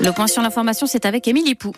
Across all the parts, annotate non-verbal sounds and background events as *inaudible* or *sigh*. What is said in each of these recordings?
Le point sur l'information, c'est avec Émilie Pou.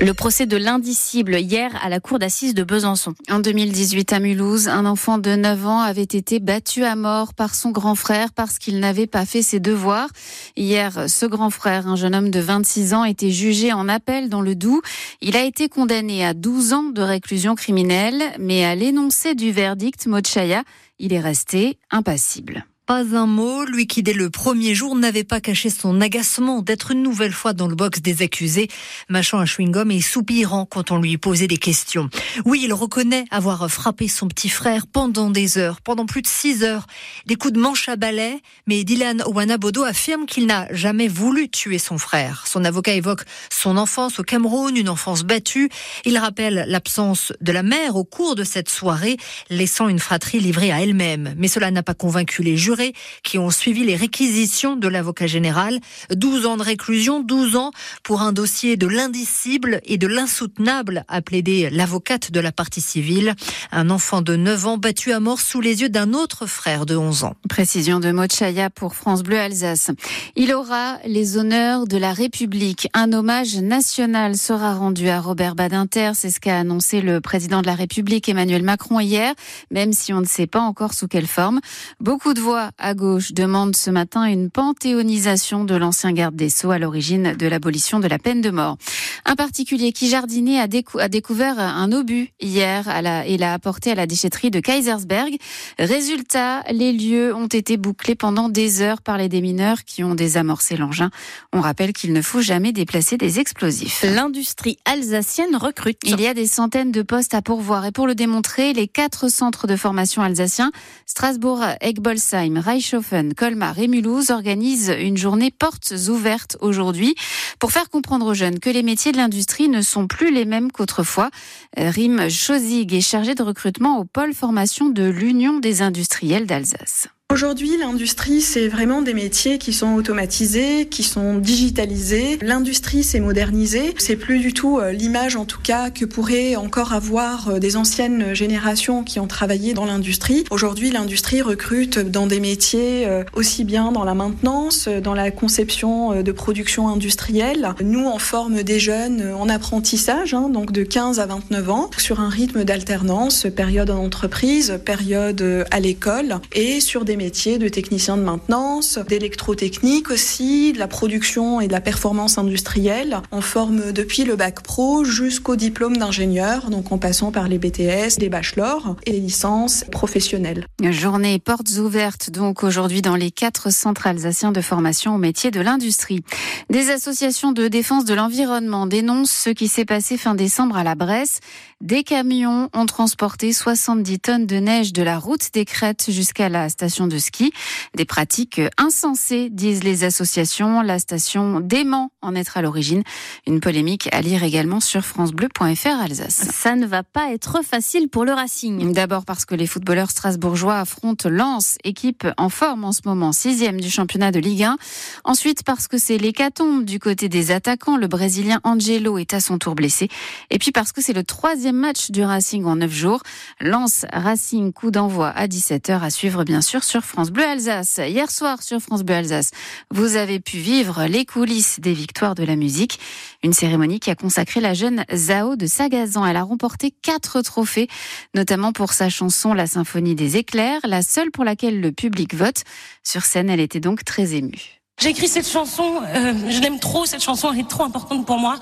Le procès de l'indicible hier à la cour d'assises de Besançon. En 2018 à Mulhouse, un enfant de 9 ans avait été battu à mort par son grand frère parce qu'il n'avait pas fait ses devoirs. Hier, ce grand frère, un jeune homme de 26 ans, était jugé en appel dans le Doubs. Il a été condamné à 12 ans de réclusion criminelle, mais à l'énoncé du verdict, Mochaya, il est resté impassible. Pas un mot, lui qui dès le premier jour n'avait pas caché son agacement d'être une nouvelle fois dans le box des accusés, mâchant un chewing-gum et soupirant quand on lui posait des questions. Oui, il reconnaît avoir frappé son petit frère pendant des heures, pendant plus de six heures, des coups de manche à balai, mais Dylan Owanabodo affirme qu'il n'a jamais voulu tuer son frère. Son avocat évoque son enfance au Cameroun, une enfance battue. Il rappelle l'absence de la mère au cours de cette soirée, laissant une fratrie livrée à elle-même. Mais cela n'a pas convaincu les jurés qui ont suivi les réquisitions de l'avocat général. 12 ans de réclusion, 12 ans pour un dossier de l'indicible et de l'insoutenable, a plaidé l'avocate de la partie civile. Un enfant de 9 ans battu à mort sous les yeux d'un autre frère de 11 ans. Précision de Mochaya pour France Bleu Alsace. Il aura les honneurs de la République. Un hommage national sera rendu à Robert Badinter. C'est ce qu'a annoncé le président de la République Emmanuel Macron hier, même si on ne sait pas encore sous quelle forme. Beaucoup de voix à gauche demandent ce matin une panthéonisation de l'ancien garde des Sceaux à l'origine de l'abolition de la peine de mort. Un particulier qui jardinait a, décou a découvert un obus hier à la, et l'a apporté à la déchetterie de Kaisersberg. Résultat, les lieux ont été bouclés pendant des heures par les démineurs qui ont désamorcé l'engin. On rappelle qu'il ne faut jamais déplacer des explosifs. L'industrie alsacienne recrute. Il y a des centaines de postes à pourvoir et pour le démontrer, les quatre centres de formation alsaciens, Strasbourg, Egbolsheim, Reichshofen, Colmar et Mulhouse organisent une journée portes ouvertes aujourd'hui pour faire comprendre aux jeunes que les métiers de l'industrie ne sont plus les mêmes qu'autrefois. Rim Chosig est chargé de recrutement au pôle formation de l'Union des industriels d'Alsace. Aujourd'hui, l'industrie, c'est vraiment des métiers qui sont automatisés, qui sont digitalisés. L'industrie s'est modernisée. C'est plus du tout euh, l'image, en tout cas, que pourraient encore avoir euh, des anciennes générations qui ont travaillé dans l'industrie. Aujourd'hui, l'industrie recrute dans des métiers euh, aussi bien dans la maintenance, dans la conception de production industrielle. Nous, on forme des jeunes en apprentissage, hein, donc de 15 à 29 ans, sur un rythme d'alternance, période en entreprise, période à l'école, et sur des métiers de technicien de maintenance, d'électrotechnique aussi, de la production et de la performance industrielle. On forme depuis le bac pro jusqu'au diplôme d'ingénieur, donc en passant par les BTS, les bachelors et les licences professionnelles. Journée portes ouvertes donc aujourd'hui dans les quatre centres alsaciens de formation au métier de l'industrie. Des associations de défense de l'environnement dénoncent ce qui s'est passé fin décembre à la Bresse. Des camions ont transporté 70 tonnes de neige de la route des Crêtes jusqu'à la station de ski. Des pratiques insensées, disent les associations. La station dément en être à l'origine. Une polémique à lire également sur francebleu.fr Alsace. Ça ne va pas être facile pour le Racing. D'abord parce que les footballeurs strasbourgeois affrontent Lens, équipe en forme en ce moment, sixième du championnat de Ligue 1. Ensuite parce que c'est l'hécatombe du côté des attaquants. Le Brésilien Angelo est à son tour blessé. Et puis parce que c'est le troisième match du Racing en neuf jours. Lens Racing, coup d'envoi à 17h à suivre bien sûr sur France Bleu Alsace. Hier soir sur France Bleu Alsace, vous avez pu vivre les coulisses des victoires de la musique. Une cérémonie qui a consacré la jeune Zao de Sagazan. Elle a remporté quatre trophées, notamment pour sa chanson La Symphonie des éclairs, la seule pour laquelle le public vote. Sur scène, elle était donc très émue. J'ai écrit cette chanson, euh, je l'aime trop, cette chanson elle est trop importante pour moi.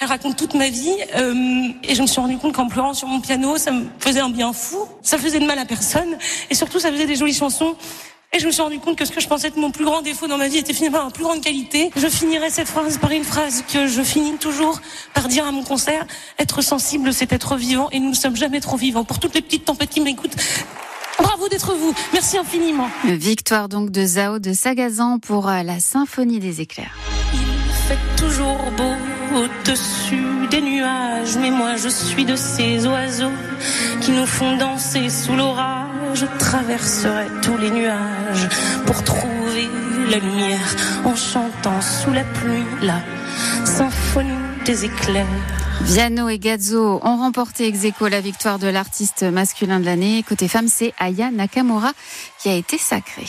Elle raconte toute ma vie euh, et je me suis rendu compte qu'en pleurant sur mon piano, ça me faisait un bien fou, ça faisait de mal à personne et surtout ça faisait des jolies chansons. Et je me suis rendu compte que ce que je pensais être mon plus grand défaut dans ma vie était finalement ma plus grande qualité. Je finirai cette phrase par une phrase que je finis toujours par dire à mon concert. Être sensible, c'est être vivant et nous ne sommes jamais trop vivants. Pour toutes les petites tempêtes qui m'écoutent, Bravo d'être vous. Merci infiniment. Victoire donc de Zao de Sagazan pour euh, la Symphonie des éclairs. Toujours beau au-dessus des nuages. Mais moi je suis de ces oiseaux qui nous font danser sous l'orage. Je traverserai tous les nuages pour trouver la lumière en chantant sous la pluie la symphonie des éclairs. Viano et Gazzo ont remporté ex aequo la victoire de l'artiste masculin de l'année. Côté femme, c'est Aya Nakamura qui a été sacrée.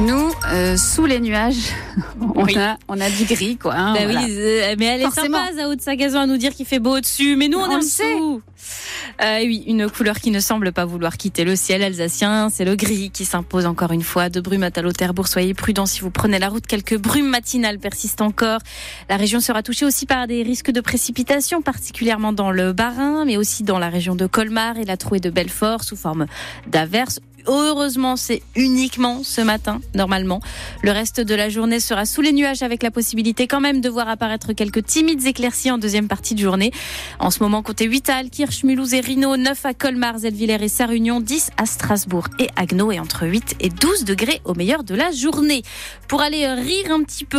Nous, euh, sous les nuages, *laughs* on, Oui. a, on a du gris, quoi. hein, Bah voilà. oui, euh, mais elle est Forcément. sympa, Zao de Sagazan, à nous dire qu'il fait beau au-dessus. Mais nous, on, On est en sait. Euh, oui, une couleur qui ne semble pas vouloir quitter le ciel alsacien. C'est le gris qui s'impose encore une fois. De brumes à Talot-Terbourg, soyez prudents si vous prenez la route. Quelques brumes matinales persistent encore. La région sera touchée aussi par des risques de précipitations, particulièrement dans le Bas-Rhin, mais aussi dans la région de Colmar et la trouée de Belfort sous forme d'averses. Heureusement, c'est uniquement ce matin, normalement. Le reste de la journée sera sous les nuages avec la possibilité quand même de voir apparaître quelques timides éclaircies en deuxième partie de journée. En ce moment, comptez 8 à Alkirch, Mulhouse et Rhino, 9 à Colmar, Zellwiller et Sarunion, 10 à Strasbourg et Agno et entre 8 et 12 degrés au meilleur de la journée. Pour aller euh, rire un petit peu,